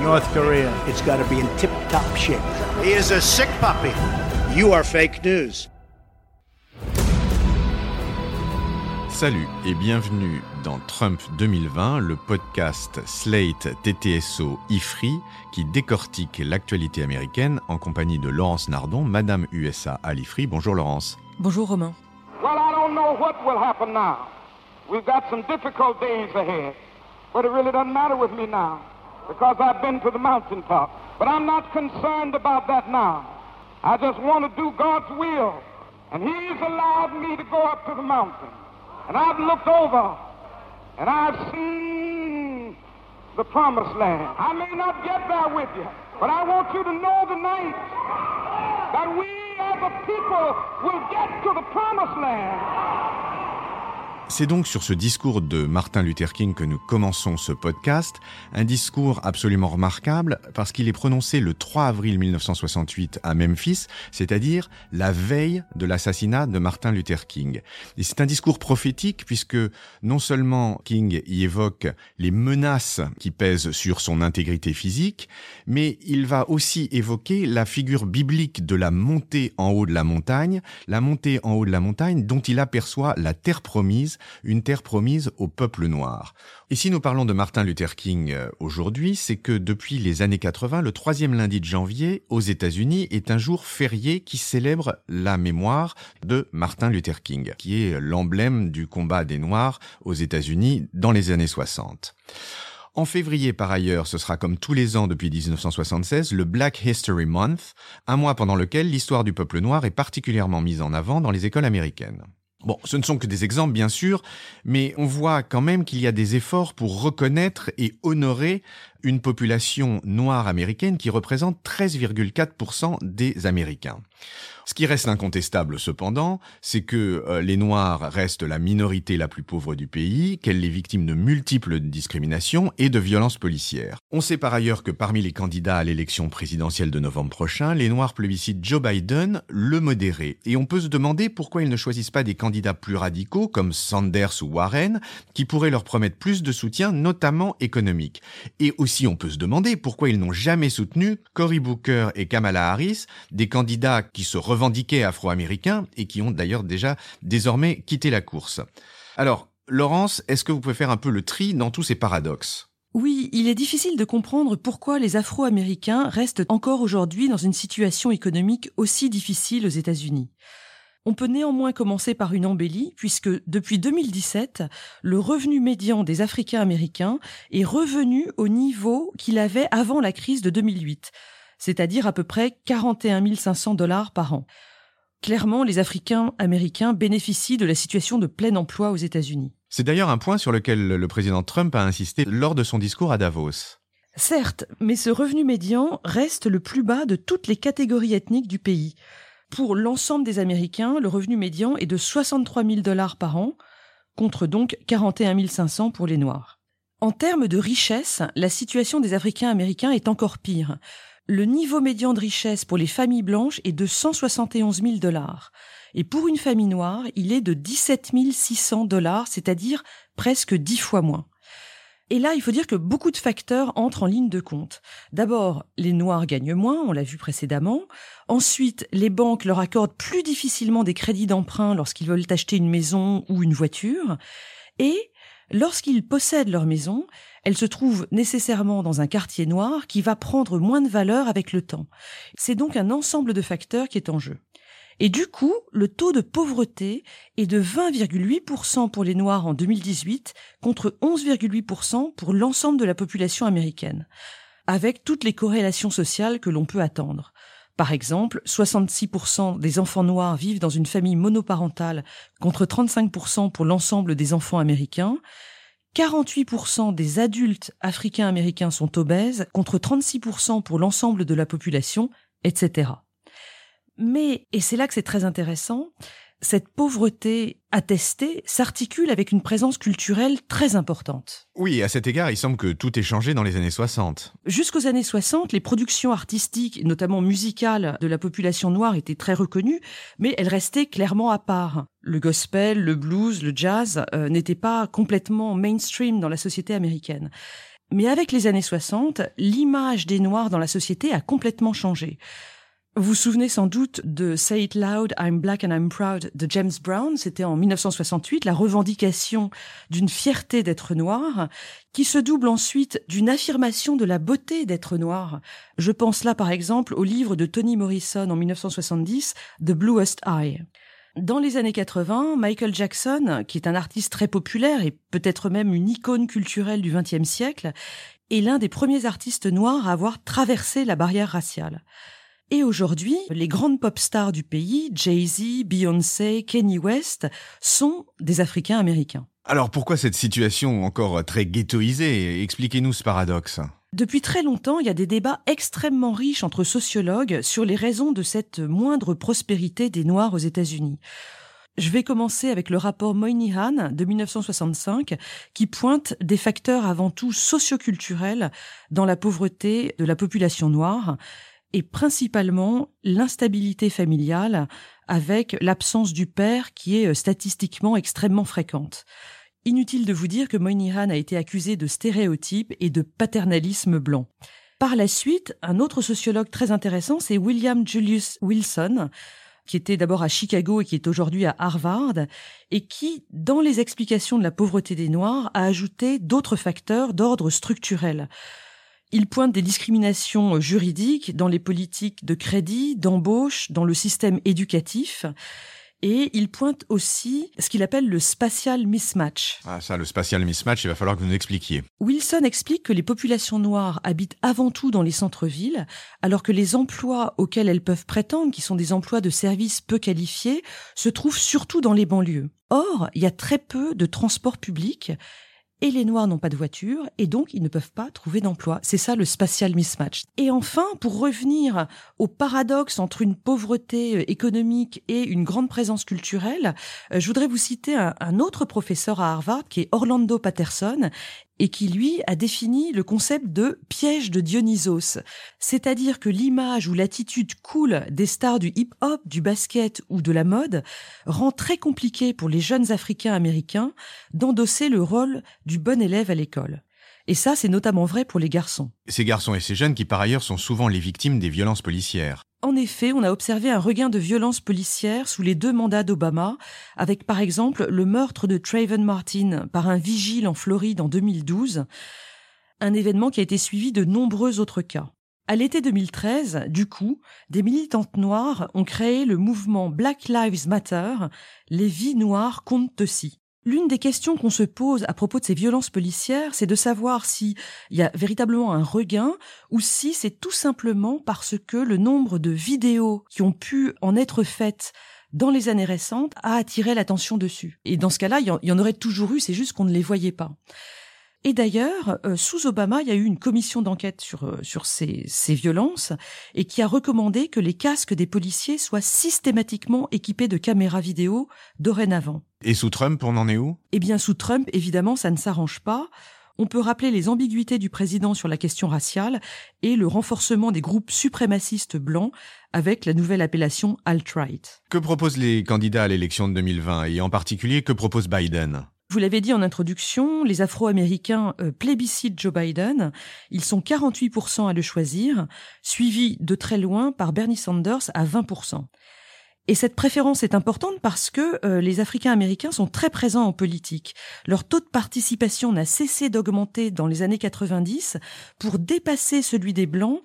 North Korea. It's got to be in tip top shape. He is a sick puppy. You are fake news. Salut et bienvenue dans Trump 2020, le podcast Slate TTSO IFRI qui décortique l'actualité américaine en compagnie de Laurence Nardon, Madame USA à l'IFRI. Bonjour Laurence. Bonjour Romain. Well, I don't know what will happen now. We've got some difficult days ahead. But it really doesn't matter with me now because I've been to the mountaintop. But I'm not concerned about that now. I just want to do God's will. And He's allowed me to go up to the mountain. And I've looked over and I've seen the promised land. I may not get there with you, but I want you to know tonight that we as a people will get to the promised land. C'est donc sur ce discours de Martin Luther King que nous commençons ce podcast, un discours absolument remarquable parce qu'il est prononcé le 3 avril 1968 à Memphis, c'est-à-dire la veille de l'assassinat de Martin Luther King. Et c'est un discours prophétique puisque non seulement King y évoque les menaces qui pèsent sur son intégrité physique, mais il va aussi évoquer la figure biblique de la montée en haut de la montagne, la montée en haut de la montagne dont il aperçoit la terre promise une terre promise au peuple noir. Et si nous parlons de Martin Luther King euh, aujourd'hui, c'est que depuis les années 80, le troisième lundi de janvier, aux États-Unis, est un jour férié qui célèbre la mémoire de Martin Luther King, qui est l'emblème du combat des Noirs aux États-Unis dans les années 60. En février, par ailleurs, ce sera comme tous les ans depuis 1976, le Black History Month, un mois pendant lequel l'histoire du peuple noir est particulièrement mise en avant dans les écoles américaines. Bon, ce ne sont que des exemples, bien sûr, mais on voit quand même qu'il y a des efforts pour reconnaître et honorer une population noire américaine qui représente 13,4% des Américains. Ce qui reste incontestable cependant, c'est que euh, les Noirs restent la minorité la plus pauvre du pays, qu'elle est victime de multiples discriminations et de violences policières. On sait par ailleurs que parmi les candidats à l'élection présidentielle de novembre prochain, les Noirs plébiscitent Joe Biden, le modéré. Et on peut se demander pourquoi ils ne choisissent pas des candidats plus radicaux comme Sanders ou Warren, qui pourraient leur promettre plus de soutien, notamment économique. Et aussi on peut se demander pourquoi ils n'ont jamais soutenu Cory Booker et Kamala Harris, des candidats qui se revendiquaient afro-américains et qui ont d'ailleurs déjà désormais quitté la course. Alors, Laurence, est-ce que vous pouvez faire un peu le tri dans tous ces paradoxes? Oui, il est difficile de comprendre pourquoi les Afro-Américains restent encore aujourd'hui dans une situation économique aussi difficile aux États-Unis. On peut néanmoins commencer par une embellie, puisque depuis 2017, le revenu médian des Africains américains est revenu au niveau qu'il avait avant la crise de 2008, c'est-à-dire à peu près 41 500 dollars par an. Clairement, les Africains américains bénéficient de la situation de plein emploi aux États-Unis. C'est d'ailleurs un point sur lequel le président Trump a insisté lors de son discours à Davos. Certes, mais ce revenu médian reste le plus bas de toutes les catégories ethniques du pays. Pour l'ensemble des Américains, le revenu médian est de 63 000 dollars par an, contre donc 41 500 pour les Noirs. En termes de richesse, la situation des Africains américains est encore pire. Le niveau médian de richesse pour les familles blanches est de 171 000 dollars. Et pour une famille noire, il est de 17 600 dollars, c'est-à-dire presque dix fois moins. Et là, il faut dire que beaucoup de facteurs entrent en ligne de compte. D'abord, les Noirs gagnent moins, on l'a vu précédemment. Ensuite, les banques leur accordent plus difficilement des crédits d'emprunt lorsqu'ils veulent acheter une maison ou une voiture. Et lorsqu'ils possèdent leur maison, elle se trouve nécessairement dans un quartier noir qui va prendre moins de valeur avec le temps. C'est donc un ensemble de facteurs qui est en jeu. Et du coup, le taux de pauvreté est de 20,8% pour les Noirs en 2018 contre 11,8% pour l'ensemble de la population américaine, avec toutes les corrélations sociales que l'on peut attendre. Par exemple, 66% des enfants noirs vivent dans une famille monoparentale contre 35% pour l'ensemble des enfants américains. 48% des adultes africains-américains sont obèses, contre 36% pour l'ensemble de la population, etc. Mais, et c'est là que c'est très intéressant, cette pauvreté attestée s'articule avec une présence culturelle très importante. Oui, à cet égard, il semble que tout ait changé dans les années 60. Jusqu'aux années 60, les productions artistiques, notamment musicales, de la population noire étaient très reconnues, mais elles restaient clairement à part. Le gospel, le blues, le jazz euh, n'étaient pas complètement mainstream dans la société américaine. Mais avec les années 60, l'image des Noirs dans la société a complètement changé. Vous vous souvenez sans doute de Say It Loud, I'm Black and I'm Proud de James Brown. C'était en 1968 la revendication d'une fierté d'être noir qui se double ensuite d'une affirmation de la beauté d'être noir. Je pense là par exemple au livre de Toni Morrison en 1970, The Bluest Eye. Dans les années 80, Michael Jackson, qui est un artiste très populaire et peut-être même une icône culturelle du XXe siècle, est l'un des premiers artistes noirs à avoir traversé la barrière raciale. Et aujourd'hui, les grandes pop stars du pays, Jay-Z, Beyoncé, Kanye West, sont des Africains américains. Alors pourquoi cette situation encore très ghettoisée? Expliquez-nous ce paradoxe. Depuis très longtemps, il y a des débats extrêmement riches entre sociologues sur les raisons de cette moindre prospérité des Noirs aux États-Unis. Je vais commencer avec le rapport Moynihan de 1965 qui pointe des facteurs avant tout socioculturels dans la pauvreté de la population noire et principalement l'instabilité familiale avec l'absence du père qui est euh, statistiquement extrêmement fréquente. Inutile de vous dire que Moynihan a été accusé de stéréotypes et de paternalisme blanc. Par la suite, un autre sociologue très intéressant, c'est William Julius Wilson, qui était d'abord à Chicago et qui est aujourd'hui à Harvard, et qui, dans les explications de la pauvreté des Noirs, a ajouté d'autres facteurs d'ordre structurel. Il pointe des discriminations juridiques dans les politiques de crédit, d'embauche, dans le système éducatif. Et il pointe aussi ce qu'il appelle le spatial mismatch. Ah ça, le spatial mismatch, il va falloir que vous nous expliquiez. Wilson explique que les populations noires habitent avant tout dans les centres-villes, alors que les emplois auxquels elles peuvent prétendre, qui sont des emplois de services peu qualifiés, se trouvent surtout dans les banlieues. Or, il y a très peu de transports publics et les Noirs n'ont pas de voiture et donc ils ne peuvent pas trouver d'emploi. C'est ça le spatial mismatch. Et enfin, pour revenir au paradoxe entre une pauvreté euh, économique et une grande présence culturelle, euh, je voudrais vous citer un, un autre professeur à Harvard qui est Orlando Patterson et qui lui a défini le concept de piège de Dionysos, c'est-à-dire que l'image ou l'attitude cool des stars du hip-hop, du basket ou de la mode rend très compliqué pour les jeunes Africains américains d'endosser le rôle du bon élève à l'école. Et ça, c'est notamment vrai pour les garçons. Ces garçons et ces jeunes qui par ailleurs sont souvent les victimes des violences policières. En effet, on a observé un regain de violence policière sous les deux mandats d'Obama, avec par exemple le meurtre de Trayvon Martin par un vigile en Floride en 2012, un événement qui a été suivi de nombreux autres cas. À l'été 2013, du coup, des militantes noires ont créé le mouvement Black Lives Matter, les vies noires comptent aussi. L'une des questions qu'on se pose à propos de ces violences policières, c'est de savoir s'il y a véritablement un regain ou si c'est tout simplement parce que le nombre de vidéos qui ont pu en être faites dans les années récentes a attiré l'attention dessus. Et dans ce cas-là, il y en aurait toujours eu, c'est juste qu'on ne les voyait pas. Et d'ailleurs, euh, sous Obama, il y a eu une commission d'enquête sur, euh, sur ces, ces violences et qui a recommandé que les casques des policiers soient systématiquement équipés de caméras vidéo dorénavant. Et sous Trump, on en est où? Eh bien, sous Trump, évidemment, ça ne s'arrange pas. On peut rappeler les ambiguïtés du président sur la question raciale et le renforcement des groupes suprémacistes blancs avec la nouvelle appellation alt-right. Que proposent les candidats à l'élection de 2020 et en particulier que propose Biden? Vous l'avez dit en introduction, les Afro-Américains euh, plébiscitent Joe Biden. Ils sont 48% à le choisir, suivis de très loin par Bernie Sanders à 20%. Et cette préférence est importante parce que euh, les Africains américains sont très présents en politique. Leur taux de participation n'a cessé d'augmenter dans les années 90 pour dépasser celui des Blancs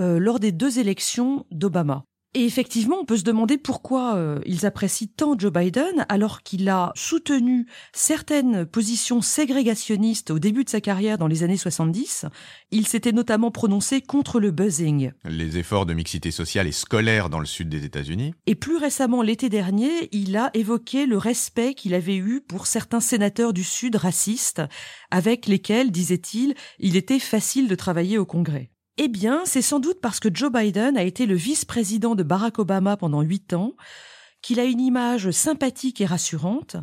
euh, lors des deux élections d'Obama. Et effectivement, on peut se demander pourquoi euh, ils apprécient tant Joe Biden alors qu'il a soutenu certaines positions ségrégationnistes au début de sa carrière dans les années 70. Il s'était notamment prononcé contre le buzzing. Les efforts de mixité sociale et scolaire dans le sud des États-Unis. Et plus récemment, l'été dernier, il a évoqué le respect qu'il avait eu pour certains sénateurs du sud racistes avec lesquels, disait-il, il était facile de travailler au Congrès. Eh bien, c'est sans doute parce que Joe Biden a été le vice-président de Barack Obama pendant huit ans, qu'il a une image sympathique et rassurante,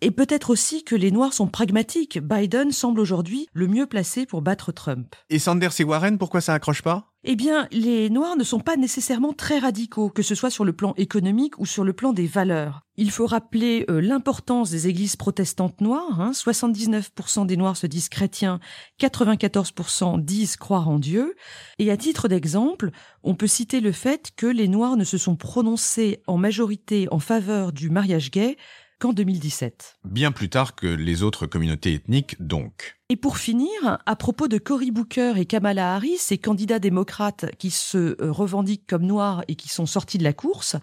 et peut-être aussi que les Noirs sont pragmatiques. Biden semble aujourd'hui le mieux placé pour battre Trump. Et Sanders et Warren, pourquoi ça accroche pas? Eh bien, les Noirs ne sont pas nécessairement très radicaux, que ce soit sur le plan économique ou sur le plan des valeurs. Il faut rappeler euh, l'importance des églises protestantes noires. Hein. 79% des Noirs se disent chrétiens, 94% disent croire en Dieu. Et à titre d'exemple, on peut citer le fait que les Noirs ne se sont prononcés en majorité en faveur du mariage gay qu'en 2017. Bien plus tard que les autres communautés ethniques, donc. Et pour finir, à propos de Cory Booker et Kamala Harris, ces candidats démocrates qui se euh, revendiquent comme noirs et qui sont sortis de la course,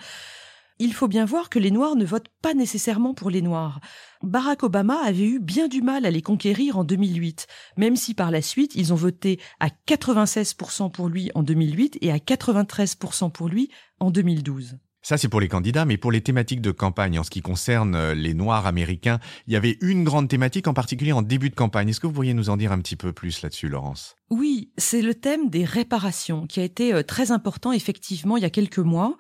il faut bien voir que les Noirs ne votent pas nécessairement pour les Noirs. Barack Obama avait eu bien du mal à les conquérir en 2008, même si par la suite ils ont voté à 96% pour lui en 2008 et à 93% pour lui en 2012. Ça, c'est pour les candidats, mais pour les thématiques de campagne, en ce qui concerne euh, les Noirs américains, il y avait une grande thématique, en particulier en début de campagne. Est-ce que vous pourriez nous en dire un petit peu plus là-dessus, Laurence? Oui, c'est le thème des réparations, qui a été euh, très important, effectivement, il y a quelques mois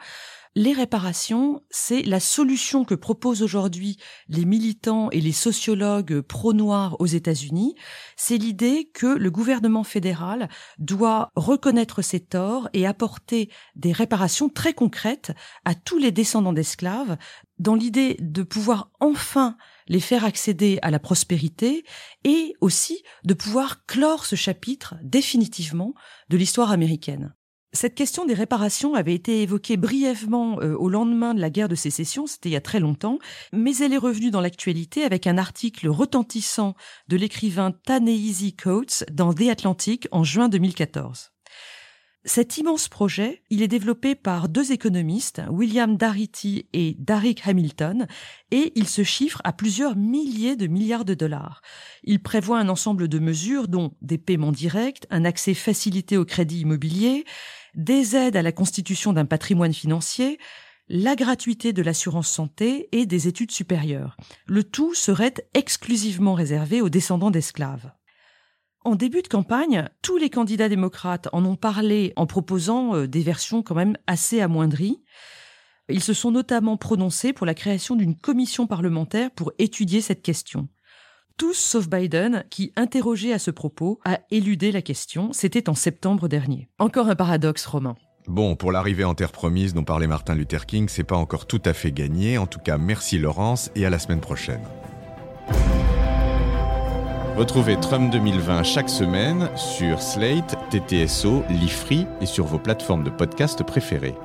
les réparations, c'est la solution que proposent aujourd'hui les militants et les sociologues pro-noirs aux États-Unis. C'est l'idée que le gouvernement fédéral doit reconnaître ses torts et apporter des réparations très concrètes à tous les descendants d'esclaves dans l'idée de pouvoir enfin les faire accéder à la prospérité et aussi de pouvoir clore ce chapitre définitivement de l'histoire américaine. Cette question des réparations avait été évoquée brièvement euh, au lendemain de la guerre de sécession, c'était il y a très longtemps, mais elle est revenue dans l'actualité avec un article retentissant de l'écrivain Ta-Nehisi Coates dans The Atlantic en juin 2014. Cet immense projet, il est développé par deux économistes, William Darity et Derrick Hamilton, et il se chiffre à plusieurs milliers de milliards de dollars. Il prévoit un ensemble de mesures dont des paiements directs, un accès facilité au crédit immobilier, des aides à la constitution d'un patrimoine financier, la gratuité de l'assurance santé et des études supérieures. Le tout serait exclusivement réservé aux descendants d'esclaves. En début de campagne, tous les candidats démocrates en ont parlé en proposant euh, des versions quand même assez amoindries. Ils se sont notamment prononcés pour la création d'une commission parlementaire pour étudier cette question. Tous sauf Biden, qui, interrogé à ce propos, a éludé la question. C'était en septembre dernier. Encore un paradoxe romain. Bon, pour l'arrivée en terre promise dont parlait Martin Luther King, c'est pas encore tout à fait gagné. En tout cas, merci Laurence et à la semaine prochaine. Retrouvez Trump 2020 chaque semaine sur Slate, TTSO, Lifree et sur vos plateformes de podcast préférées.